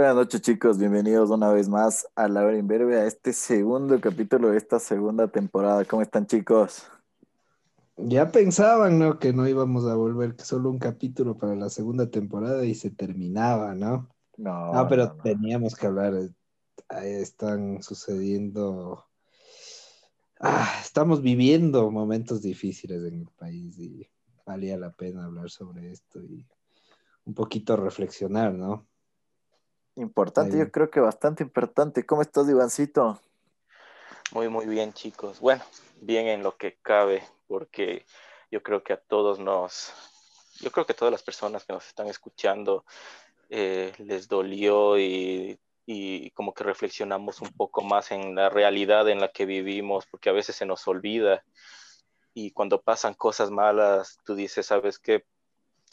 Buenas noches chicos, bienvenidos una vez más a La Hora Inverbe, a este segundo capítulo de esta segunda temporada. ¿Cómo están chicos? Ya pensaban, ¿no? Que no íbamos a volver, que solo un capítulo para la segunda temporada y se terminaba, ¿no? No, No, pero no, no. teníamos que hablar. ahí Están sucediendo. Ah, estamos viviendo momentos difíciles en el país y valía la pena hablar sobre esto y un poquito reflexionar, ¿no? Importante, Ahí. yo creo que bastante importante. ¿Cómo estás, Ivancito? Muy, muy bien, chicos. Bueno, bien en lo que cabe, porque yo creo que a todos nos, yo creo que a todas las personas que nos están escuchando eh, les dolió y, y como que reflexionamos un poco más en la realidad en la que vivimos, porque a veces se nos olvida y cuando pasan cosas malas, tú dices, ¿sabes qué?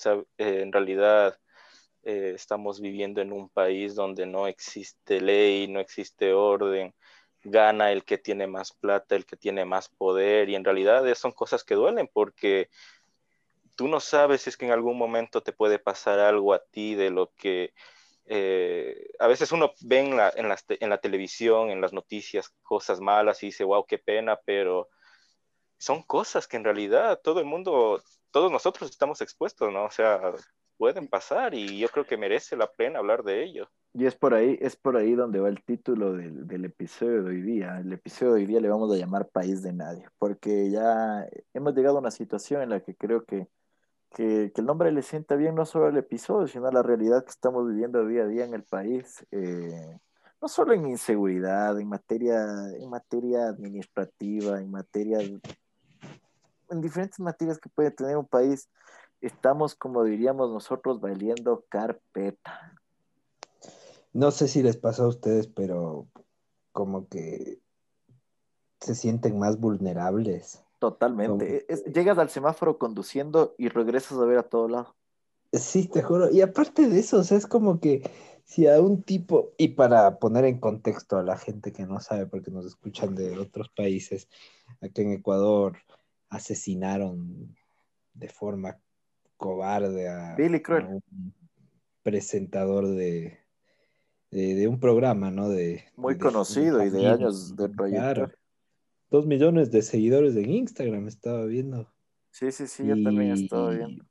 Eh, en realidad eh, estamos viviendo en un país donde no existe ley, no existe orden, gana el que tiene más plata, el que tiene más poder, y en realidad son cosas que duelen porque tú no sabes si es que en algún momento te puede pasar algo a ti de lo que eh, a veces uno ve en la, en, te- en la televisión, en las noticias, cosas malas y dice, wow, qué pena, pero son cosas que en realidad todo el mundo, todos nosotros estamos expuestos, ¿no? O sea, pueden pasar y yo creo que merece la pena hablar de ello. Y es por ahí, es por ahí donde va el título del, del episodio de hoy día. El episodio de hoy día le vamos a llamar País de Nadie, porque ya hemos llegado a una situación en la que creo que, que, que el nombre le sienta bien no solo al episodio, sino a la realidad que estamos viviendo día a día en el país. eh, no solo en inseguridad, en materia, en materia administrativa, en materia, en diferentes materias que puede tener un país, estamos, como diríamos nosotros, valiendo carpeta. No sé si les pasó a ustedes, pero como que se sienten más vulnerables. Totalmente. Como Es- llegas al semáforo conduciendo y regresas a ver a todo lado. Sí, te juro. Y aparte de eso, o sea, es como que si a un tipo, y para poner en contexto a la gente que no sabe, porque nos escuchan de otros países, aquí en Ecuador asesinaron de forma cobarde a, cruel. un presentador de, de, de un programa, ¿no? De, Muy de- conocido y de años de trayectoria. Claro. Dos millones de seguidores en Instagram estaba viendo. Sí, sí, sí, yo también Y- viendo.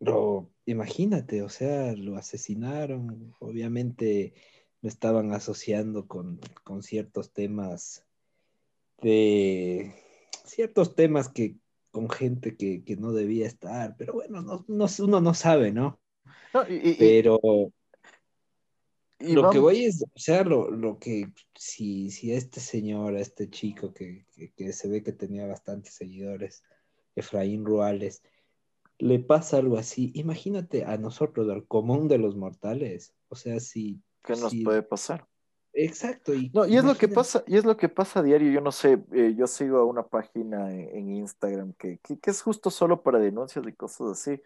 Lo, imagínate, o sea, lo asesinaron, obviamente lo estaban asociando con, con ciertos temas de ciertos temas que con gente que, que no debía estar, pero bueno, no, no- uno no sabe, ¿no? Y, Pero y lo que voy es, o sea, lo, lo que si, si este señor, este chico que, que, que se ve que tenía bastantes seguidores, Efraín Ruales, le pasa algo así, imagínate a nosotros, al común de los mortales, o sea, si... ¿Qué nos si- puede pasar? Exacto. Y No, y es lo que pasa, y es lo que pasa a diario. Yo no sé, eh, yo sigo a una página en, en Instagram que, que, que es justo solo para denuncias y cosas así.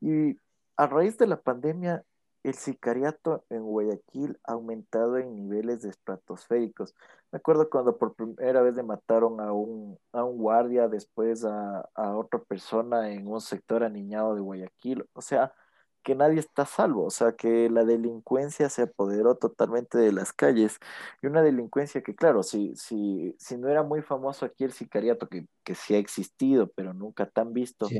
Y a raíz de la pandemia, el sicariato en Guayaquil ha aumentado en niveles estratosféricos. Me acuerdo cuando por primera vez le mataron a un, a un guardia, después a, a otra persona en un sector aniñado de Guayaquil. O sea, que nadie está a salvo, o sea, que la delincuencia se apoderó totalmente de las calles y una delincuencia que, claro, si, si, si no era muy famoso aquí el sicariato, que, que sí ha existido, pero nunca tan visto, Sí.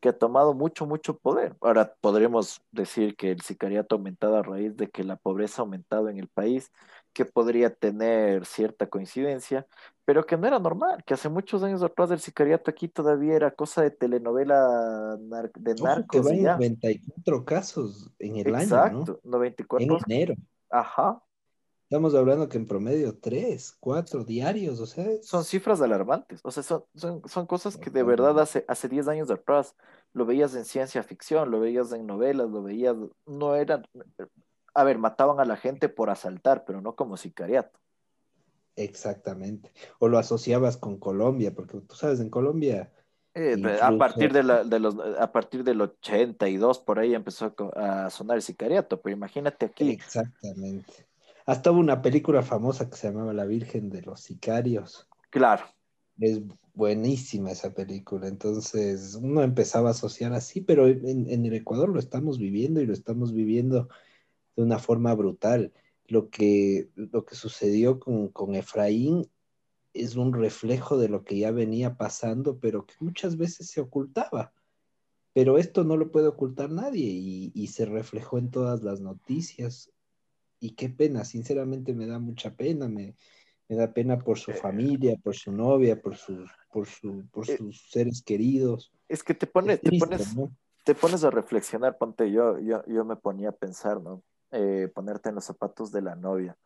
que ha tomado mucho, mucho poder. Ahora podremos decir que el sicariato ha aumentado a raíz de que la pobreza ha aumentado en el país, que podría tener cierta coincidencia, pero que no era normal, que hace muchos años atrás el sicariato aquí todavía era cosa de telenovela nar- de que narcos y van ya. 94 casos en el año, Exacto, ¿no? 94. En enero. Ajá, Estamos hablando que en promedio 3, 4 diarios, o sea, es- son cifras alarmantes. O sea, son, son, son cosas que de verdad hace, hace 10 años atrás lo veías en ciencia ficción, lo veías en novelas, lo veías, no eran, a ver, mataban a la gente por asaltar, pero no como sicariato. exactamente. O lo asociabas con Colombia, porque tú sabes, en Colombia, Eh, Incluso- a partir de, la, de los, a partir del 82 por ahí empezó a sonar el sicariato, pero imagínate aquí, exactamente. Hasta hubo una película famosa que se llamaba La Virgen de los Sicarios. claro, Es buenísima esa película, entonces uno empezaba a asociar así, pero en, en el Ecuador lo estamos viviendo y lo estamos viviendo de una forma brutal. Lo que, lo que sucedió con, con Efraín es un reflejo de lo que ya venía pasando, pero que muchas veces se ocultaba. Pero esto no lo puede ocultar nadie y, y se reflejó en todas las noticias. Y qué pena, sinceramente me da mucha pena, me, me da pena por su familia, por su novia, por sus, por su, por Eh, sus seres queridos. Es que te, pone, te, pones, ¿no? te pones a reflexionar, ponte, yo, yo, yo me ponía a pensar, ¿no? Eh, ponerte en los zapatos de la novia.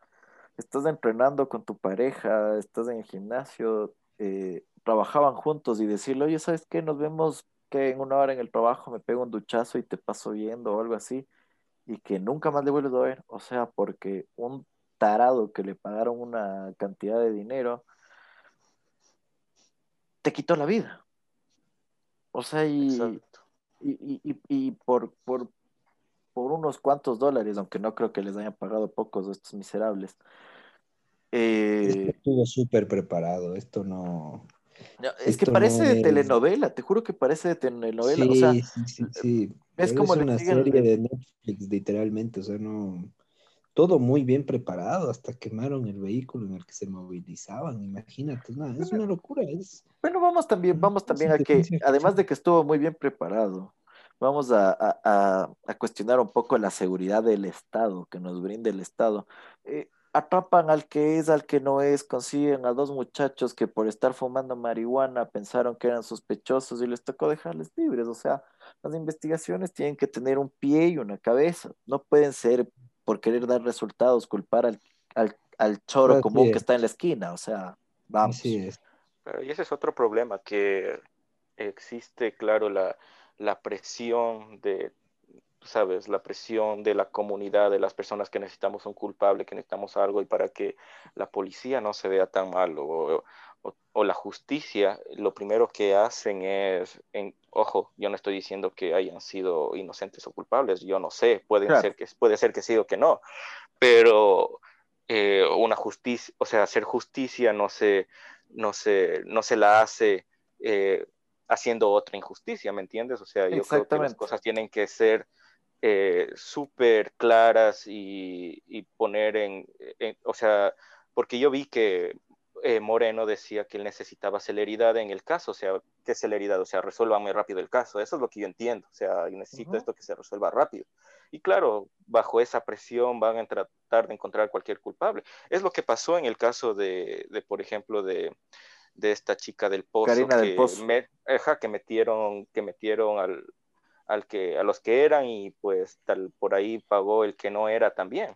Estás entrenando con tu pareja, estás en el gimnasio, eh, trabajaban juntos y decirle, oye, ¿sabes qué? Nos vemos que en una hora en el trabajo me pego un duchazo y te paso viendo o algo así, y que nunca más le vuelves a ver. O sea, porque un tarado que le pagaron una cantidad de dinero te quitó la vida. O sea, y, y- y- y por, por, por unos cuantos dólares, aunque no creo que les hayan pagado pocos a estos miserables. Eh, estuvo súper preparado, esto no... no, es que parece no de es- telenovela, te juro que parece de telenovela. Sí, o sea, sí, sí, sí. es Pero como una serie de Netflix, literalmente, o sea, no... Todo muy bien preparado, hasta quemaron el vehículo en el que se movilizaban, imagínate, no, es una locura, es... Bueno, vamos también, vamos también a que, además de que estuvo muy bien preparado, vamos a, a- cuestionar un poco la seguridad del Estado, que nos brinda el Estado. Eh, atrapan al que es, al que no es, consiguen a dos muchachos que por estar fumando marihuana pensaron que eran sospechosos y les tocó dejarles libres. O sea, las investigaciones tienen que tener un pie y una cabeza. No pueden ser por querer dar resultados, culpar al, al, al choro Así común que es. está en la esquina. O sea, vamos. Así es. Pero, y ese es otro problema, que existe, claro, la, la presión de, sabes, la presión de la comunidad, de las personas que necesitamos un culpable, que necesitamos algo, y para que la policía no se vea tan mal, o, o- o la justicia, lo primero que hacen es, en, ojo, yo no estoy diciendo que hayan sido inocentes o culpables, yo no sé, pueden Claro. ser que, puede ser que sí o que no, pero eh, una justicia, o sea, hacer justicia no se, no se, no se la hace eh, haciendo otra injusticia, ¿me entiendes? O sea, yo creo que las cosas tienen que ser eh, súper claras y, y poner en, en- o sea, porque yo vi que eh, Moreno decía que él necesitaba celeridad en el caso, o sea, ¿qué celeridad? O sea, resuelva muy rápido el caso, eso es lo que yo entiendo, o sea, yo necesito Ujú. esto que se resuelva rápido. Y claro, bajo esa presión van a tratar de encontrar cualquier culpable. Es lo que pasó en el caso de, de por ejemplo, de, de esta chica del Pozo, Karina que, del Pozo. me- que metieron, que metieron al, al que, a los que eran y pues tal, por ahí pagó el que no era también.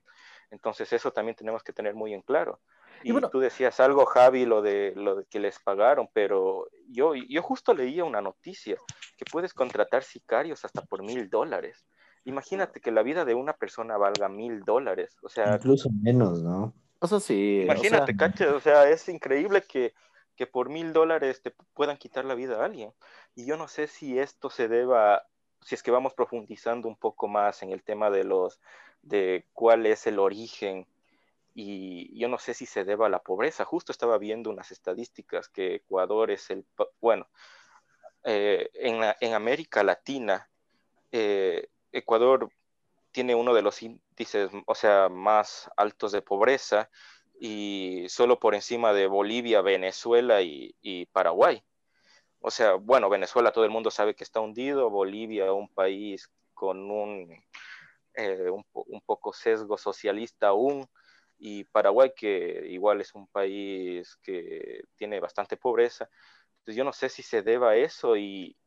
Entonces eso también tenemos que tener muy en claro. Y Y, bueno- tú decías algo, Javi, lo de, lo de que les pagaron, pero yo, yo justo leía una noticia que puedes contratar sicarios hasta por mil dólares. Imagínate que la vida de una persona valga mil dólares. O sea, Incluso menos, ¿no? O sea, sí. o sea, Imagínate, ¿cachas? O sea, es increíble que, que por mil dólares te puedan quitar la vida a alguien. Y yo no sé si esto se deba, si es que vamos profundizando un poco más en el tema de los, de cuál es el origen. Y yo no sé si se deba a la pobreza. Justo estaba viendo unas estadísticas que Ecuador es el, bueno, eh, en, la- en América Latina, eh, Ecuador tiene uno de los índices, o sea, más altos de pobreza y solo por encima de Bolivia, Venezuela y, Paraguay. O sea, bueno, Venezuela todo el mundo sabe que está hundido, Bolivia un país con un, eh, un, po- un poco sesgo socialista aún, y Paraguay que igual es un país que tiene bastante pobreza. Entonces yo no sé si se deba a eso y,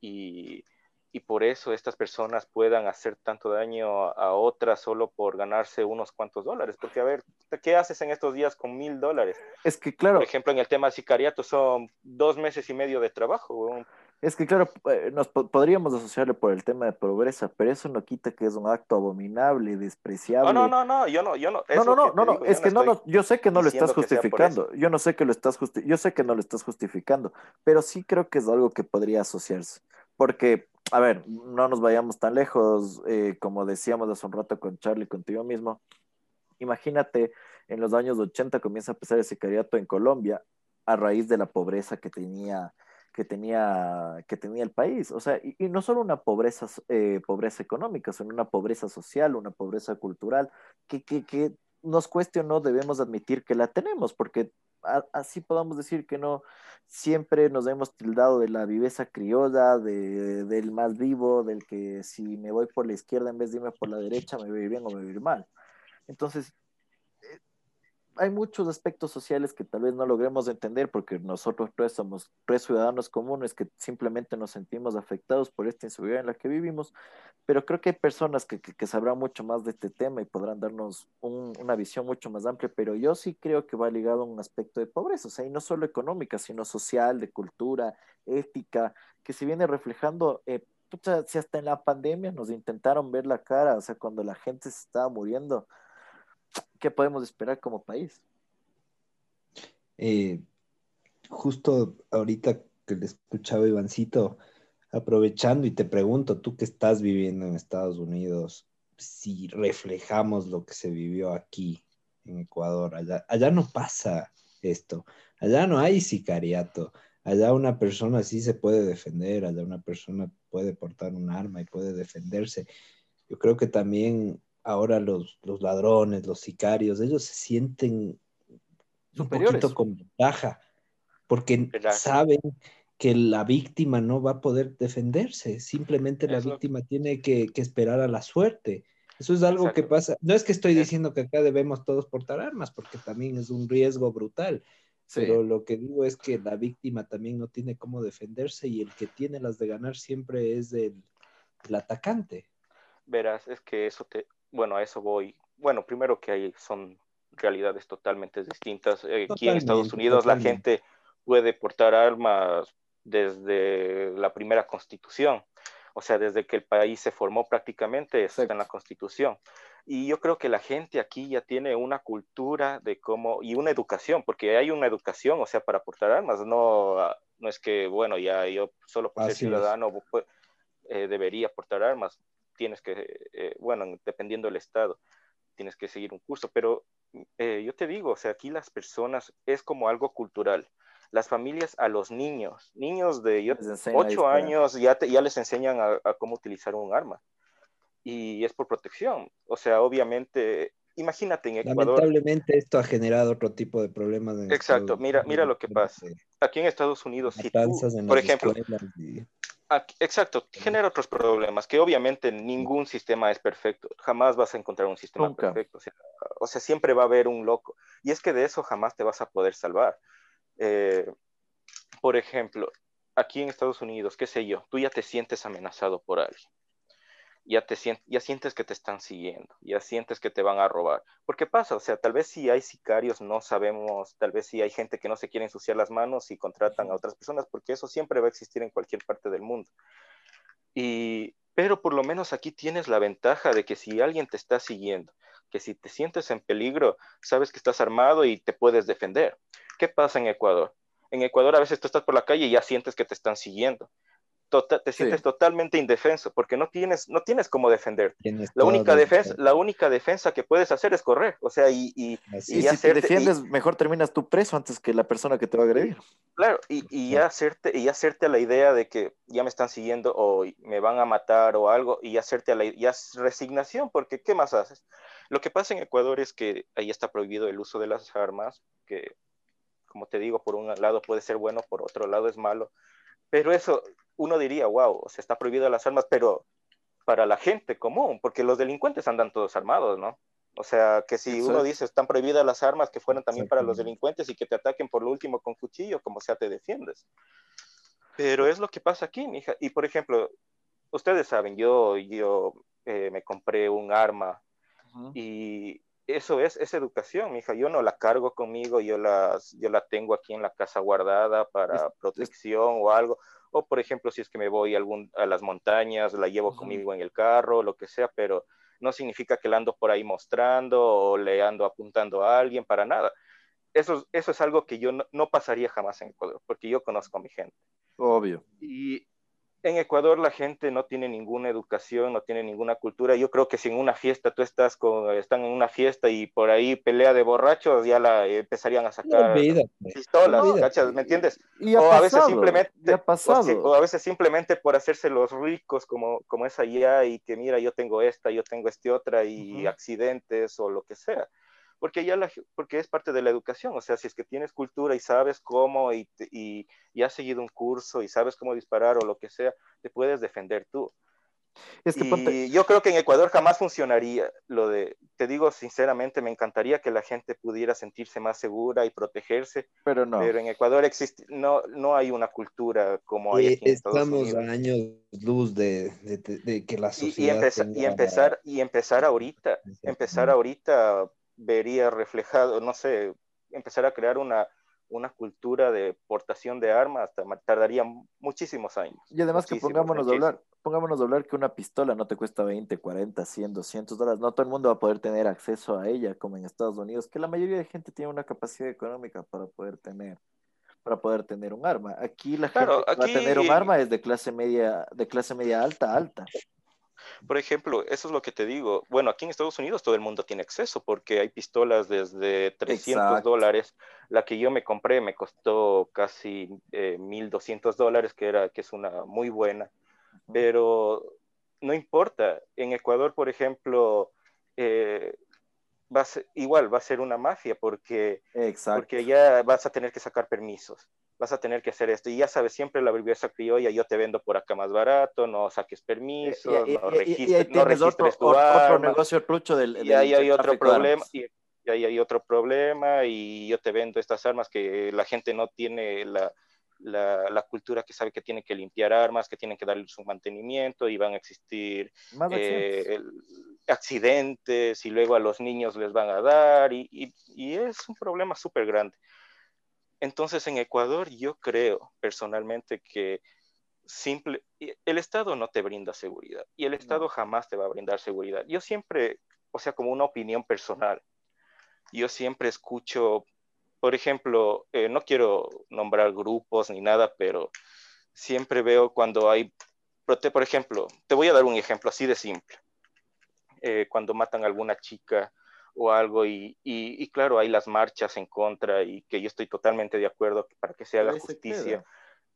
y por eso estas personas puedan hacer tanto daño a, otras solo por ganarse unos cuantos dólares. Porque, a ver, ¿qué haces en estos días con mil dólares? es que claro, Por ejemplo, en el tema de sicariato son dos meses y medio de trabajo. es que claro, eh, nos po- podríamos asociarle por el tema de pobreza, pero eso no quita que es un acto abominable, despreciable. No, no, no, no, yo no, yo no. No, no, no, no, digo, es que no, no, yo sé que no lo estás justificando, yo no sé que lo estás justi- yo sé que no lo estás justificando, pero sí creo que es algo que podría asociarse, porque, a ver, no nos vayamos tan lejos, eh, como decíamos hace un rato con Charlie, contigo mismo, imagínate, en los años 80 comienza a empezar el sicariato en Colombia a raíz de la pobreza que tenía que tenía, que tenía el país. O sea, y, no solo una pobreza, eh, pobreza económica, sino una pobreza social, una pobreza cultural, que, que, que nos cueste o no debemos admitir que la tenemos, porque así podamos decir que no siempre nos hemos tildado de la viveza criolla, de, del más vivo, del que si me voy por la izquierda en vez de irme por la derecha me voy bien o me voy mal. Entonces, hay muchos aspectos sociales que tal vez no logremos entender porque nosotros tres somos tres ciudadanos comunes que simplemente nos sentimos afectados por esta inseguridad en la que vivimos, pero creo que hay personas que, que, sabrán mucho más de este tema y podrán darnos una visión mucho más amplia, pero yo sí creo que va ligado a un aspecto de pobreza, o sea, y no solo económica, sino social, de cultura, ética, que se viene reflejando... Eh, si hasta en la pandemia nos intentaron ver la cara, o sea, cuando la gente se estaba muriendo, ¿qué podemos esperar como país? Eh, justo ahorita que le escuchaba Ivancito, aprovechando y te pregunto, tú que estás viviendo en Estados Unidos, si reflejamos lo que se vivió aquí en Ecuador, allá, allá no pasa esto, allá no hay sicariato, allá una persona sí se puede defender, allá una persona puede portar un arma y puede defenderse. Yo creo que también ahora los, los ladrones, los sicarios, ellos se sienten un poquito con ventaja, porque saben que la víctima no va a poder defenderse, simplemente la víctima tiene que, esperar a la suerte. Eso es algo que pasa. No es que estoy diciendo que acá debemos todos portar armas, porque también es un riesgo brutal. Pero lo que digo es que la víctima también no tiene cómo defenderse y el que tiene las de ganar siempre es el, el atacante. Verás, es que eso te, bueno, a eso voy. Bueno, primero que hay son realidades totalmente distintas. Eh, aquí en Estados Unidos la gente puede portar armas desde la primera constitución, o sea, desde que el país se formó prácticamente, está en la constitución. Y yo creo que la gente aquí ya tiene una cultura de cómo, y una educación, porque hay una educación, o sea, para portar armas, no, no es que, bueno, ya yo solo por ser ciudadano pues, eh, debería portar armas tienes que, eh, bueno, dependiendo del estado, tienes que seguir un curso, pero eh, yo te digo, o sea, aquí las personas es como algo cultural. Las familias a los niños, niños de 8 años ya, ya les enseñan a, cómo utilizar un arma. Y es por protección. O sea, obviamente, imagínate en Ecuador. Lamentablemente esto ha generado otro tipo de problemas. Exacto, mira, mira lo que pasa. Aquí en Estados Unidos, si tú, por ejemplo, exacto, genera otros problemas, que obviamente ningún sistema es perfecto, jamás vas a encontrar un sistema perfecto, o sea, siempre va a haber un loco, y es que de eso jamás te vas a poder salvar. Eh, por ejemplo, aquí en Estados Unidos, qué sé yo, tú ya te sientes amenazado por alguien ya, te ya sientes que te están siguiendo, ya sientes que te van a robar. ¿Por qué pasa? O sea, tal vez si hay sicarios, no sabemos, tal vez si hay gente que no se quiere ensuciar las manos y contratan a otras personas, porque eso siempre va a existir en cualquier parte del mundo. Y, pero por lo menos aquí tienes la ventaja de que si alguien te está siguiendo, que si te sientes en peligro, sabes que estás armado y te puedes defender. ¿Qué pasa en Ecuador? En Ecuador a veces tú estás por la calle y ya sientes que te están siguiendo Tota-, te sientes totalmente indefenso porque no tienes, no tienes cómo defender. la única, defensa, la única defensa que puedes hacer es correr. O sea, y, y, y si te defiendes, mejor terminas tú preso antes que la persona que te va a agredir. Claro, y, y, ya hacerte, y hacerte a la idea de que ya me están siguiendo o me van a matar o algo, y hacerte a la ya resignación, porque ¿qué más haces? Lo que pasa en Ecuador es que ahí está prohibido el uso de las armas, que como te digo, por un lado puede ser bueno, por otro lado es malo pero eso, uno diría, wow, se está prohibido las armas, pero para la gente común, porque los delincuentes andan todos armados, ¿no? O sea, que si uno dice están prohibidas las armas, que fueran también para los delincuentes y que te ataquen por lo último con cuchillo, como sea, te defiendes. Pero es lo que pasa aquí, mija. Y por ejemplo, ustedes saben, yo, yo eh, me compré un arma y eso es, es educación, mija. Yo no la cargo conmigo, yo, las, yo la tengo aquí en la casa guardada para protección o algo. O, por ejemplo, si es que me voy a, algún, a las montañas, la llevo conmigo en el carro, lo que sea, pero no significa que la ando por ahí mostrando o le ando apuntando a alguien, para nada. Eso, eso es algo que yo no, no pasaría jamás en Ecuador, porque yo conozco a mi gente. Obvio. Y en Ecuador la gente no tiene ninguna educación, no tiene ninguna cultura. Yo creo que si en una fiesta tú estás con, están en una fiesta y por ahí pelea de borrachos, ya la empezarían a sacar pues. pistolas, ¿Me entiendes? o a veces simplemente, o, a veces simplemente por hacerse los ricos como, como es allá y que mira, yo tengo esta, yo tengo este otra y accidentes o lo que sea porque ya la, porque es parte de la educación, o sea, si es que tienes cultura y sabes cómo y, y, has seguido un curso y sabes cómo disparar o lo que sea, te puedes defender tú. Es que y yo creo que en Ecuador jamás funcionaría lo de, te digo sinceramente, me encantaría que la gente pudiera sentirse más segura y protegerse, pero no. Pero en Ecuador existe, no, no hay una cultura como hay aquí en Estados Estamos a años luz de, de, de, que la sociedad y, y, empezar y empezar ahorita, empezar ahorita vería reflejado, no sé, empezar a crear una, una cultura de portación de armas tardaría muchísimos años. Y además que pongámonos a hablar, pongámonos a hablar que una pistola no te cuesta 20, 40, 100, 200 dólares. No todo el mundo va a poder tener acceso a ella como en Estados Unidos, que la mayoría de gente tiene una capacidad económica para poder tener para poder tener un arma. Aquí la gente va a tener un arma es de clase media, de clase media alta, alta. Por ejemplo, eso es lo que te digo. Bueno, aquí en Estados Unidos todo el mundo tiene acceso porque hay pistolas desde 300 dólares. La que yo me compré me costó casi 1.200 eh, dólares, que, era, que es una muy buena. Pero no importa. En Ecuador, por ejemplo, eh, va igual va a ser una mafia porque, porque ya vas a tener que sacar permisos vas a tener que hacer esto. Y ya sabes, siempre la belleza criolla, yo te vendo por acá más barato, no saques permisos, no, registres, no registres otro, tu otro negocio trucho del, y ahí hay otro problema. Y, ahí hay otro problema y yo te vendo estas armas que la gente no tiene la, la, la, cultura que sabe que tiene que limpiar armas, que tienen que darle su mantenimiento y van a existir eh, accidentes y luego a los niños les van a dar y, y, y es un problema súper grande. Entonces, en Ecuador yo creo personalmente que simple, el Estado no te brinda seguridad y el Estado jamás te va a brindar seguridad. Yo siempre, o sea, como una opinión personal, yo siempre escucho, por ejemplo, eh, no quiero nombrar grupos ni nada, pero siempre veo cuando hay, por ejemplo, te voy a dar un ejemplo así de simple. Eh, cuando matan a alguna chica o algo y, y, claro, hay las marchas en contra y que yo estoy totalmente de acuerdo para que se haga justicia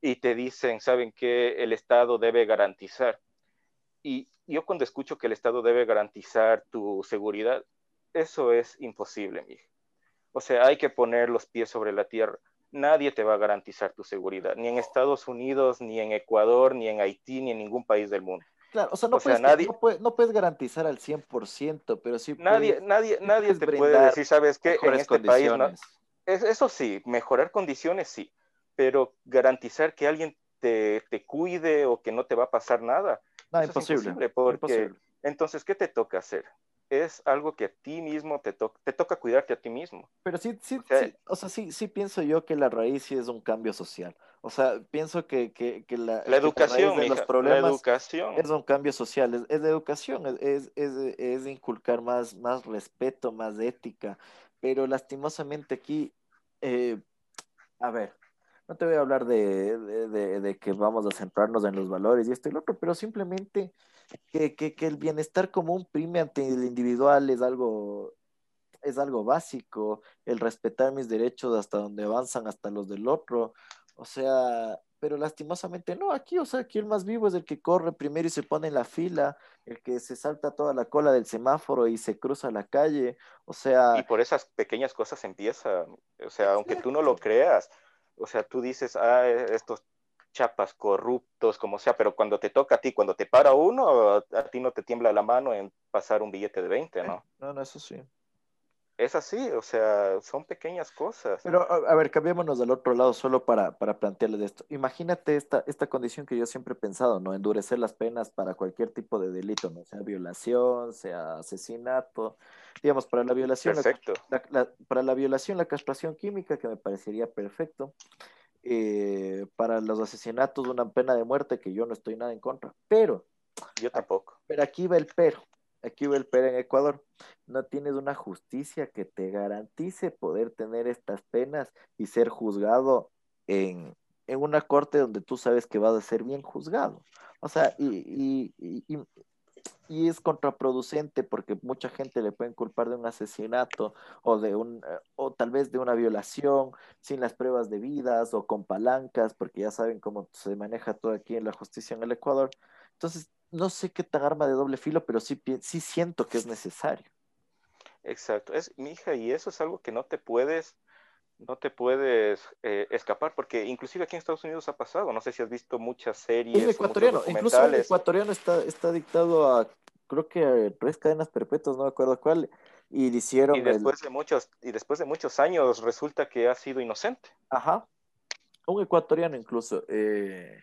y te dicen, ¿saben que El Estado debe garantizar. Y yo cuando escucho que el Estado debe garantizar tu seguridad, eso es imposible, mi O sea, hay que poner los pies sobre la tierra. Nadie te va a garantizar tu seguridad, ni en Estados Unidos, ni en Ecuador, ni en Haití, ni en ningún país del mundo. Claro, o sea, no, puedes, nadie, no, puedes, garantizar al 100%, pero sí Nadie, nadie, nadie te puede decir, ¿sabes qué? En este país, no, eso sí, mejorar condiciones sí, pero garantizar que alguien te, te, cuide o que no te va a pasar nada. No, imposible, porque, Entonces, ¿qué te toca hacer? Es algo que a ti mismo te, te toca cuidarte a ti mismo. Pero sí, sí, o sea, sí, o sea, sí, sí pienso yo que la raíz sí es un cambio social. O sea, pienso que, que, que la, la, educación, de los problemas la educación. es un cambio social, es, es de educación, es, es, es, inculcar más, más respeto, más ética. Pero lastimosamente aquí, eh, a ver, no te voy a hablar de, de, de, que vamos a centrarnos en los valores y esto y lo otro, pero simplemente que, que, que el bienestar común prime ante el individual es algo, es algo básico, el respetar mis derechos hasta donde avanzan, hasta los del otro, o sea, pero lastimosamente no, aquí, o sea, aquí el más vivo es el que corre primero y se pone en la fila, el que se salta toda la cola del semáforo y se cruza la calle, o sea... Y por esas pequeñas cosas empieza, o sea, aunque tú no lo creas, o sea, tú dices, ah, estos chapas corruptos, como sea, pero cuando te toca a ti, cuando te para uno, a, ti no te tiembla la mano en pasar un billete de 20, ¿no? No, no, eso sí. Es así, o sea, son pequeñas cosas. Pero, a, ver, cambiémonos del otro lado solo para, para plantearles esto. Imagínate esta, esta condición que yo siempre he pensado, ¿no? Endurecer las penas para cualquier tipo de delito, ¿no? Sea violación, sea asesinato. Digamos, para la violación... Perfecto. para la violación, la castración química, que me parecería perfecto. Eh, para los asesinatos una pena de muerte que yo no estoy nada en contra, pero... Yo tampoco. Pero aquí va el pero, aquí va el pero en Ecuador. No tienes una justicia que te garantice poder tener estas penas y ser juzgado en en una corte donde tú sabes que vas a ser bien juzgado. O sea, y, y, y, y, es contraproducente porque mucha gente le pueden culpar de un asesinato o de un eh, o tal vez de una violación sin las pruebas debidas o con palancas, porque ya saben cómo se maneja todo aquí en la justicia en el Ecuador. Entonces, no sé qué tan arma de doble filo, pero sí, sí siento que es necesario. Exacto, es mi hija y eso es algo que no te puedes no te puedes eh, escapar, porque inclusive aquí en Estados Unidos ha pasado, no sé si has visto muchas series. Es ecuatoriano, incluso el ecuatoriano está, está dictado a, creo que tres cadenas perpetuas, no me acuerdo cuál, y hicieron... Y después, de muchos, y después de muchos años resulta que ha sido inocente. Ajá, un ecuatoriano incluso. Eh,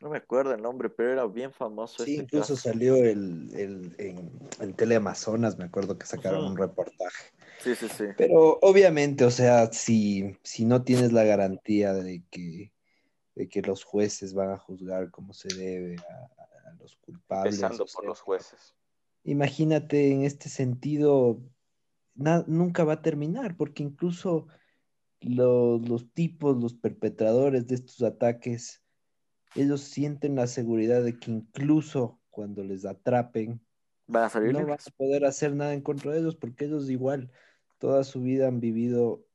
no me acuerdo el nombre, pero era bien famoso. Sí, este incluso salió el, el, en, en Teleamazonas, me acuerdo que sacaron un reportaje. Sí, sí, sí. Pero obviamente, o sea, si, si no tienes la garantía de que, de que los jueces van a juzgar como se debe a, a los culpables. Empezando por los jueces. Imagínate, en este sentido, nunca va a terminar, porque incluso los, los tipos, los perpetradores de estos ataques, ellos sienten la seguridad de que incluso cuando les atrapen, van a salir no vas a poder hacer nada en contra de ellos porque ellos igual toda su vida han vivido,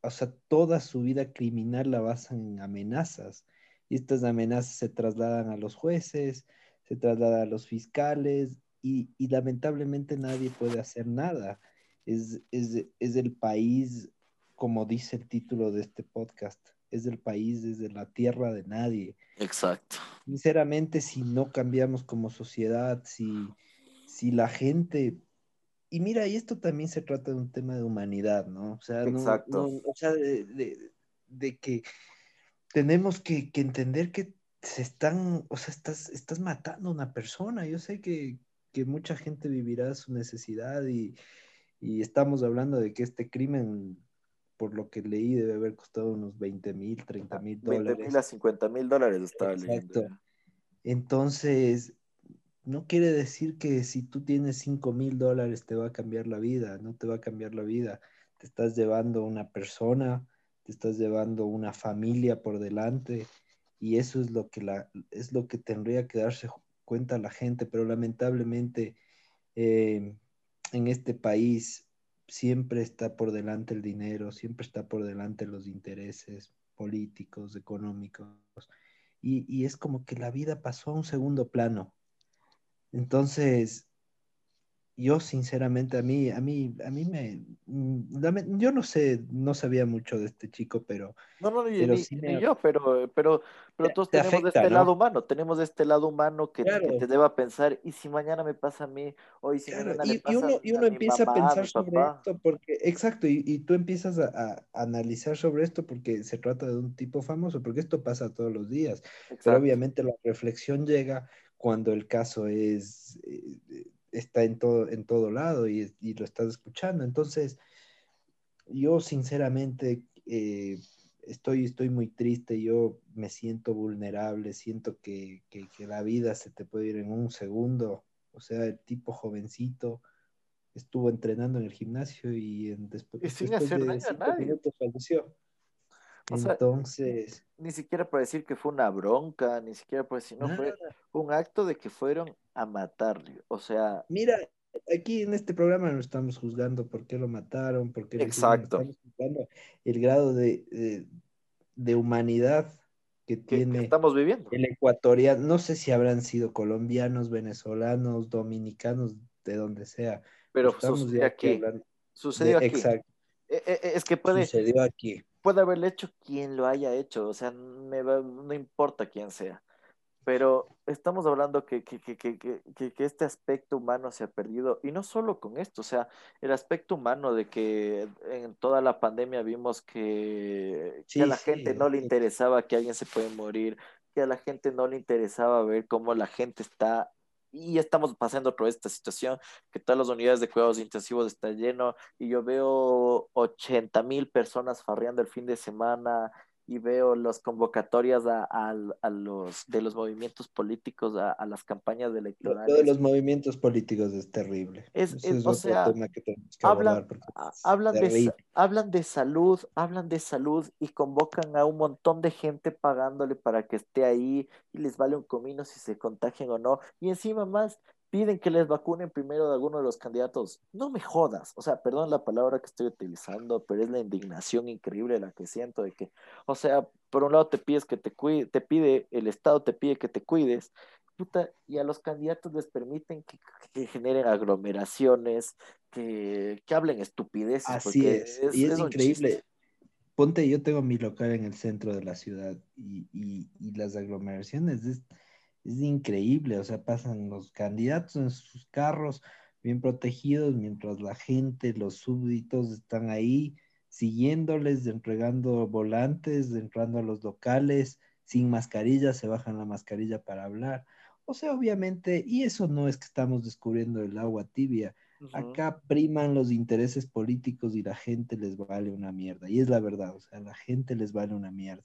o sea, toda su vida criminal la basan en amenazas y estas amenazas se trasladan a los jueces, se trasladan a los fiscales y, y lamentablemente nadie puede hacer nada. Es, es, es el país, como dice el título de este podcast, es del país, desde la tierra de nadie. Exacto. Sinceramente, si no cambiamos como sociedad, si, si la gente... Y mira, y esto también se trata de un tema de humanidad, ¿no? O sea, no, no- o sea de, de- de que tenemos que, que entender que se están, o sea, estás, estás matando a una persona. Yo sé que, que mucha gente vivirá su necesidad y, y estamos hablando de que este crimen, por lo que leí, debe haber costado unos 20 mil, 30 mil 20 dólares. mil a 50 mil dólares estaba leyendo. Exacto. Entonces, no quiere decir que si tú tienes 5 mil dólares te va a cambiar la vida, no te va a cambiar la vida. Te estás llevando una persona, te estás llevando una familia por delante y eso es lo que, la, es lo que tendría que darse cuenta la gente, pero lamentablemente eh, en este país siempre está por delante el dinero, siempre está por delante los intereses políticos, económicos, y, y es como que la vida pasó a un segundo plano. Entonces, yo sinceramente a mí, a mí, a mí me, mm, lame- yo no sé, no sabía mucho de este chico, pero No, no, ni, Pero ni- sí ni me- yo, pero, pero, pero todos te tenemos afecta, este ¿no? lado humano, tenemos este lado humano que, que Claro. te deba pensar, y si mañana me pasa a mí, o y si Claro, mañana y, le y pasa uno, y a uno mi empieza mamá, a a pensar mi sobre papá. esto porque, exacto, y, y tú empiezas a, a analizar sobre esto porque se trata de un tipo famoso, porque esto pasa todos los días, pero Exacto. obviamente la reflexión llega cuando el caso es, eh, está en todo, en todo lado y, y lo estás escuchando. Entonces, yo sinceramente eh, estoy, estoy muy triste, yo me siento vulnerable, siento que, que, que la vida se te puede ir en un segundo. O sea, el tipo jovencito estuvo entrenando en el gimnasio y en, después, Y sin después hacer de daño a cinco nadie. minutos falleció. O sea, Ni siquiera por decir que fue una bronca, ni siquiera por decir, no, fue un acto de que fueron a matarle. O sea, Mira, aquí en este programa no estamos juzgando por qué lo mataron, por qué Exacto. estamos juzgando el grado de, de, de humanidad que que, que tiene estamos viviendo. el ecuatoriano. No sé si habrán sido colombianos, venezolanos, dominicanos, de donde sea. Pero Estamos sucedió aquí. hablando Sucedió de- aquí. Exacto, Eh, eh, Es que puede, sucedió aquí. puede haberle hecho quien lo haya hecho, o sea, me va- no importa quién sea, pero estamos hablando que, que, que, que, que, este aspecto humano se ha perdido, y no solo con esto, o sea, el aspecto humano de que en toda la pandemia vimos que, que a Sí, la sí, gente no le sí. interesaba que alguien se puede morir, que a la gente no le interesaba ver cómo la gente está, y estamos pasando por esta situación, que todas las unidades de cuidados intensivos están llenos, y yo veo 80 mil personas farreando el fin de semana y veo las convocatorias a, los de los movimientos políticos a, las campañas electorales. de los movimientos políticos es terrible. Es, o sea, hablan, hablan, de, hablan de salud, hablan de salud y convocan a un montón de gente pagándole para que esté ahí y les vale un comino si se contagian o no. Y encima más, piden que les vacunen primero de alguno de los candidatos. No me jodas, o sea, perdón la palabra que estoy utilizando, pero es la indignación increíble la que siento de que, o sea, por un lado te pides que te cuide, te pide, el Estado te pide que te cuides, puta, y a los candidatos les permiten que, generen aglomeraciones, que, hablen estupideces. Así es, y es, increíble. Ponte, yo tengo mi local en el centro de la ciudad y, y las aglomeraciones es es increíble, o sea, pasan los candidatos en sus carros bien protegidos, mientras la gente, los súbditos están ahí siguiéndoles, entregando volantes, entrando a los locales, sin mascarilla, se bajan la mascarilla para hablar. O sea, obviamente, y eso no es que estamos descubriendo el agua tibia. Acá priman los intereses políticos y la gente les vale una mierda. Y es la verdad, o sea, la gente les vale una mierda.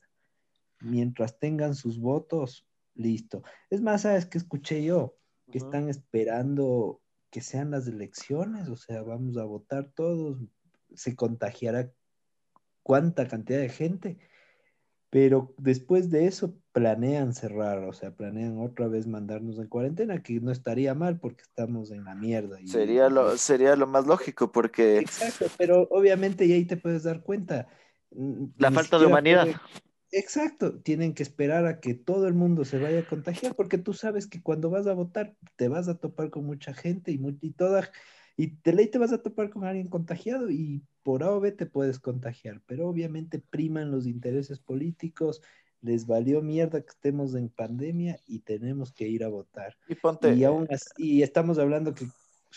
Mientras tengan sus votos, Listo. Es más, ¿sabes qué escuché yo? Que están esperando que sean las elecciones, o sea, vamos a votar todos, se contagiará cuánta cantidad de gente, pero después de eso planean cerrar, o sea, planean otra vez mandarnos en cuarentena, que no estaría mal porque estamos en la mierda. sería, lo, sería lo más lógico porque... Exacto, pero obviamente y ahí te puedes dar cuenta. La falta de humanidad. Exacto, tienen que esperar a que todo el mundo se vaya a contagiar, porque tú sabes que cuando vas a votar te vas a topar con mucha gente y, y toda, y de ley te vas a topar con alguien contagiado y por A o B te puedes contagiar, pero obviamente priman los intereses políticos, les valió mierda que estemos en pandemia y tenemos que ir a votar. Y, ponte, y, aún y estamos hablando que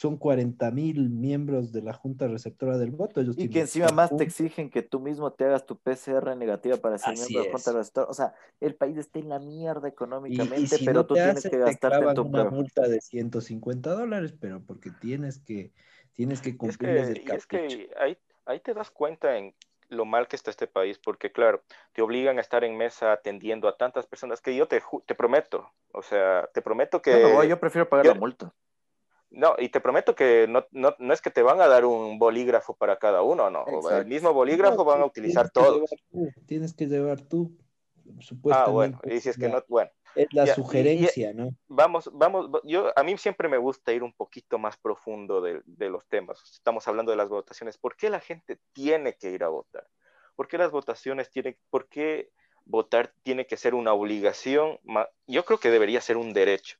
son 40 mil miembros de la Junta Receptora del Voto. y que encima más te exigen que tú mismo te hagas tu PCR negativa para ser miembro de la Junta Receptora. O sea, el país está en la mierda económicamente, pero tú tienes que gastarte en tu una multa de 150 dólares, pero porque tienes que, tienes que cumplir es que, es que ahí, ahí te das cuenta en lo mal que está este país, porque claro, te obligan a estar en mesa atendiendo a tantas personas que yo te, te prometo, o sea, te prometo que... No, yo prefiero pagar la multa. No, y te prometo que no, no, no, es que te van a dar un bolígrafo para cada uno, no. El mismo bolígrafo van a utilizar todos. Tienes que llevar tú, supuestamente. Ah, bueno, y si es que no, bueno. Es la sugerencia, ¿no? Vamos, vamos, yo, a mí siempre me gusta ir un poquito más profundo de, de, los temas. Estamos hablando de las votaciones. ¿Por qué la gente tiene que ir a votar? ¿Por qué las votaciones tienen, por qué votar tiene que ser una obligación? Yo creo que debería ser un derecho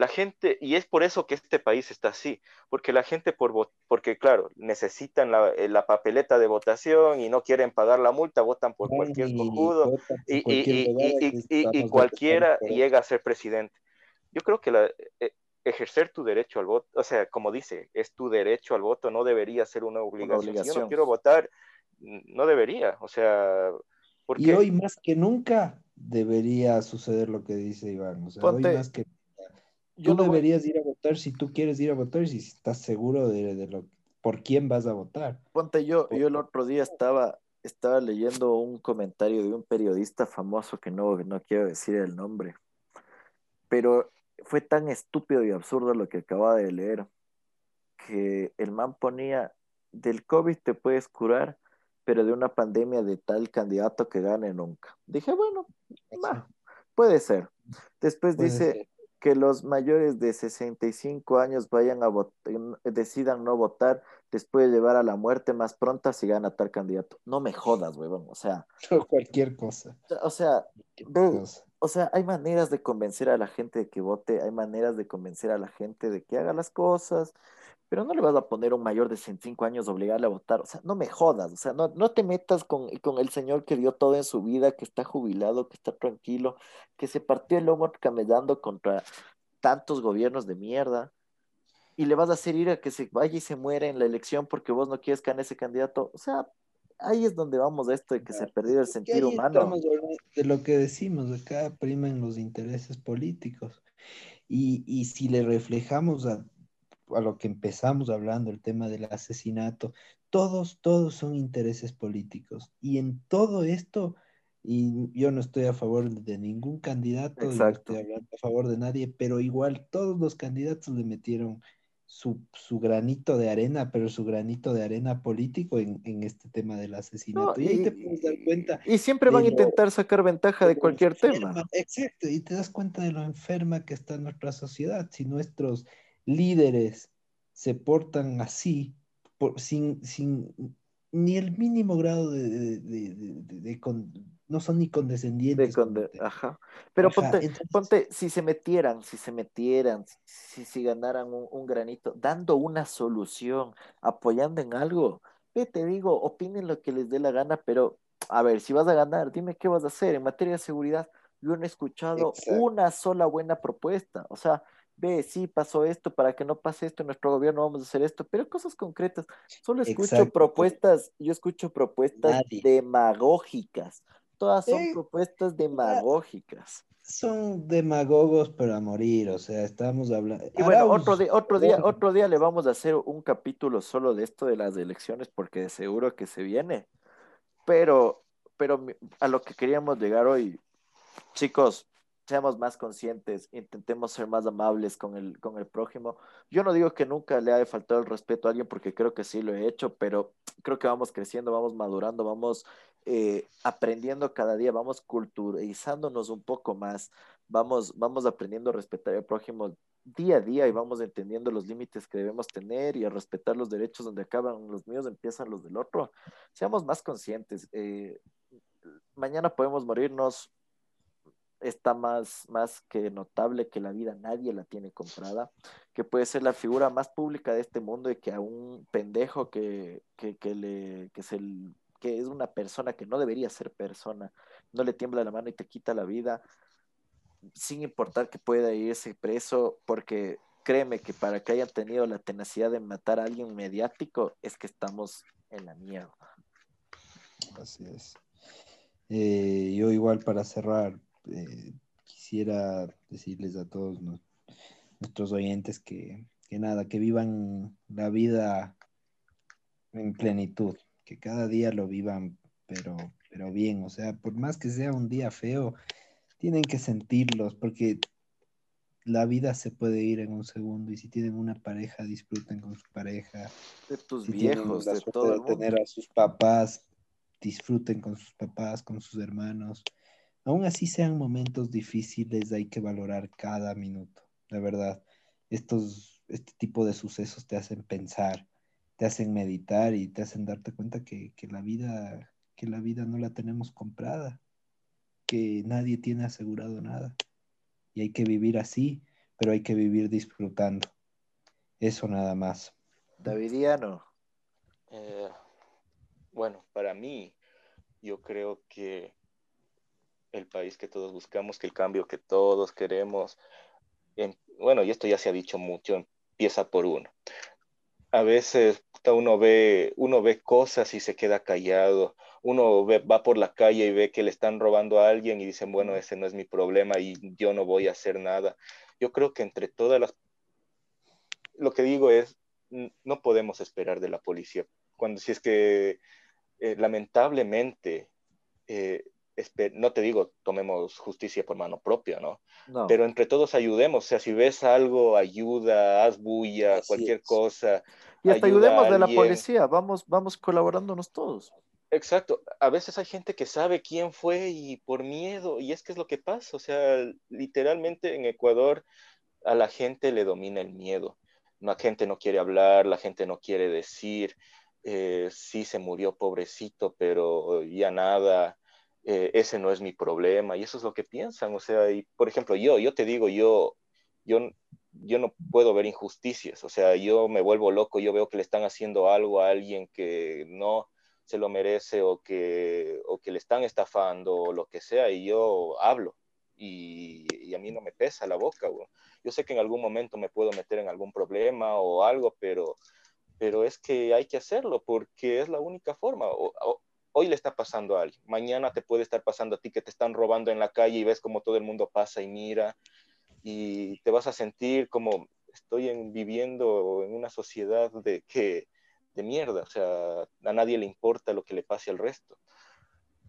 la gente, y es por eso que este país está así, porque la gente, por porque claro, necesitan la, eh, la papeleta de votación y no quieren pagar la multa, votan por cualquier cojudo y, y, y, cualquiera llega a ser presidente. Yo creo que la, eh, ejercer tu derecho al voto, o sea, como dice, es tu derecho al voto, no debería ser una obligación. Si yo no quiero votar, no debería, o sea... Porque... Y hoy más que nunca debería suceder lo que dice Iván, o sea, hoy más que tú deberías ir a votar si tú quieres ir a votar y si estás seguro de, lo por quién vas a votar. Ponte yo, yo el otro día estaba, estaba leyendo un comentario de un periodista famoso que no, no quiero decir el nombre, pero fue tan estúpido y absurdo lo que acababa de leer que el man ponía del COVID te puedes curar, pero de una pandemia de tal candidato que gane nunca. Dije, bueno, puede ser. Después dice, que los mayores de 65 años vayan a votar, decidan no votar, les puede llevar a la muerte más pronta si gana tal candidato. No me jodas, huevón, o sea. Cualquier cosa. O sea, o sea, hay maneras de convencer a la gente de que vote, hay maneras de convencer a la gente de que haga las cosas, pero no le vas a poner a un mayor de 65 años obligarle a votar, o sea, no me jodas, o sea, no, no te metas con, con el señor que dio todo en su vida, que está jubilado, que está tranquilo, que se partió el lomo camellando contra tantos gobiernos de mierda, y le vas a hacer ir a que se vaya y se muera en la elección porque vos no quieres ganar ese candidato, o sea, ahí es donde vamos a esto de que se ha perdido el sentido humano. De lo que decimos, acá priman los intereses políticos. Y, y si le reflejamos a a lo que empezamos hablando, el tema del asesinato, todos, todos son intereses políticos. Y en todo esto, Y yo no estoy a favor de ningún candidato, no estoy hablando a favor de nadie, pero igual todos los candidatos le metieron su, granito de arena, pero su granito de arena político en, este tema del asesinato. y, ahí te puedes dar cuenta. Y siempre van a intentar sacar ventaja de, cualquier tema. Exacto, y te das cuenta de lo enferma que está nuestra sociedad. Si nuestros líderes se portan así, sin, sin ni el mínimo grado de, no son ni condescendientes. ajá. Pero ponte, si se metieran, si se metieran, si, si ganaran un, granito, dando una solución, apoyando en algo, ve, te digo, opinen lo que les dé la gana, pero a ver, si vas a ganar, dime qué vas a hacer en materia de seguridad. Yo no he escuchado una sola buena propuesta. O sea, ve, sí pasó esto, para que no pase esto en nuestro gobierno vamos a hacer esto, pero cosas concretas. Solo escucho propuestas, yo escucho propuestas demagógicas. Todas son propuestas demagógicas. Son demagogos para morir, o sea, estamos hablando. Y bueno, otro día, otro día, otro día le vamos a hacer un capítulo solo de esto de las elecciones, porque de seguro que se viene. Pero, pero a lo que queríamos llegar hoy, chicos, seamos más conscientes, intentemos ser más amables con el, con el prójimo. Yo no digo que nunca le haya faltado el respeto a alguien porque creo que sí lo he hecho, pero creo que vamos creciendo, vamos madurando, vamos eh, aprendiendo cada día, vamos culturizándonos un poco más, vamos, vamos aprendiendo a respetar al prójimo día a día y vamos entendiendo los límites que debemos tener y a respetar los derechos donde acaban los míos, empiezan los del otro. Seamos más conscientes. Eh, mañana podemos morirnos, está más, más que notable que la vida nadie la tiene comprada, que puede ser la figura más pública de este mundo y que a un pendejo que, que, que le, que, se, que es una persona que no debería ser persona, no le tiembla la mano y te quita la vida, sin importar que pueda irse preso, porque créeme que para que hayan tenido la tenacidad de matar a alguien mediático es que estamos en la mierda. Así es. Eh, yo igual para cerrar, eh, quisiera decirles a todos nuestros oyentes que, nada, que vivan la vida en plenitud, que cada día lo vivan, pero, pero bien, o sea, por más que sea un día feo, tienen que sentirlos, porque la vida se puede ir en un segundo y si tienen una pareja, disfruten con su pareja. De tus viejos, de todo. tener a sus papás, disfruten con sus papás, con sus hermanos. Aún así sean momentos difíciles, hay que valorar cada minuto, la verdad. Estos, este tipo de sucesos te hacen pensar, te hacen meditar y te hacen darte cuenta que, la vida, que la vida no la tenemos comprada, que nadie tiene asegurado nada. Y hay que vivir así, pero hay que vivir disfrutando. Eso nada más. Davidiano. Eh, bueno, para mí, yo creo que el país que todos buscamos, que el cambio que todos queremos. bueno, y esto ya se ha dicho mucho, empieza por uno. A veces uno ve, uno ve cosas y se queda callado. Uno va por la calle y ve que le están robando a alguien y dicen, bueno, ese no es mi problema y yo no voy a hacer nada. Yo creo que entre todas las... Lo que digo es, no podemos esperar de la policía. Cuando si es que eh, lamentablemente eh, no te digo tomemos justicia por mano propia, ¿no? Pero entre todos ayudemos, o sea, si ves algo, ayuda, haz bulla, cualquier cosa. Y hasta ayudemos de la policía, vamos, vamos colaborándonos todos. Exacto, a veces hay gente que sabe quién fue y por miedo, y es que es lo que pasa, o sea, literalmente en Ecuador a la gente le domina el miedo, la gente no quiere hablar, la gente no quiere decir, eh, sí se murió pobrecito, pero ya nada, eh, ese no es mi problema, y eso es lo que piensan, o sea, y por ejemplo, yo, yo te digo, yo, yo, yo no puedo ver injusticias, o sea, yo me vuelvo loco, yo veo que le están haciendo algo a alguien que no se lo merece o que, o que le están estafando o lo que sea, y yo hablo, y, a mí no me pesa la boca, yo sé que en algún momento me puedo meter en algún problema o algo, pero pero es que hay que hacerlo porque es la única forma. O, hoy le está pasando a alguien, mañana te puede estar pasando a ti que te están robando en la calle y ves como todo el mundo pasa y mira y te vas a sentir como estoy viviendo en una sociedad de que de mierda, o sea, a nadie le importa lo que le pase al resto.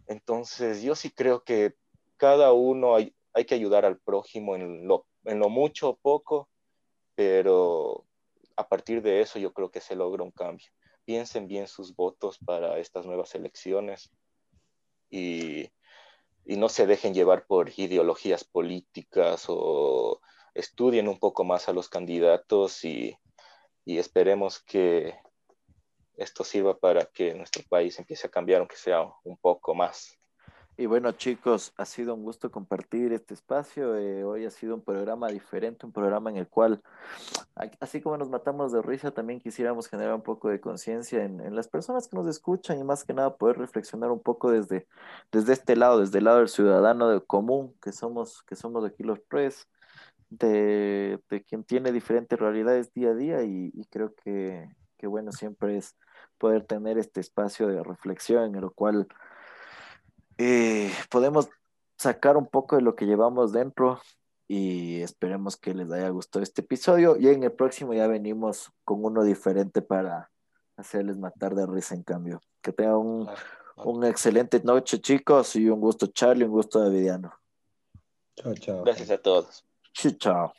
Entonces, yo sí creo que cada uno hay, hay que ayudar al prójimo en lo, en lo mucho o poco, pero a partir de eso yo creo que se logra un cambio. Piensen bien sus votos para estas nuevas elecciones y, y no se dejen llevar por ideologías políticas o estudien un poco más a los candidatos y, y esperemos que esto sirva para que nuestro país empiece a cambiar, aunque sea un poco más. Y bueno, chicos, ha sido un gusto compartir este espacio. Eh, hoy ha sido un programa diferente, un programa en el cual, así como nos matamos de risa, también quisiéramos generar un poco de conciencia en, las personas que nos escuchan y más que nada poder reflexionar un poco desde, desde este lado, desde el lado del ciudadano de común que somos, que somos aquí los tres, de, de quien tiene diferentes realidades día a día y, y creo que, que bueno, siempre es poder tener este espacio de reflexión en el cual eh, podemos sacar un poco de lo que llevamos dentro y esperemos que les haya gustado este episodio y en el próximo ya venimos con uno diferente para hacerles matar de risa en cambio. Que tengan un, una excelente noche chicos y un gusto Charlie, un gusto Davidiano. Chao, chao. Gracias a todos. Chao.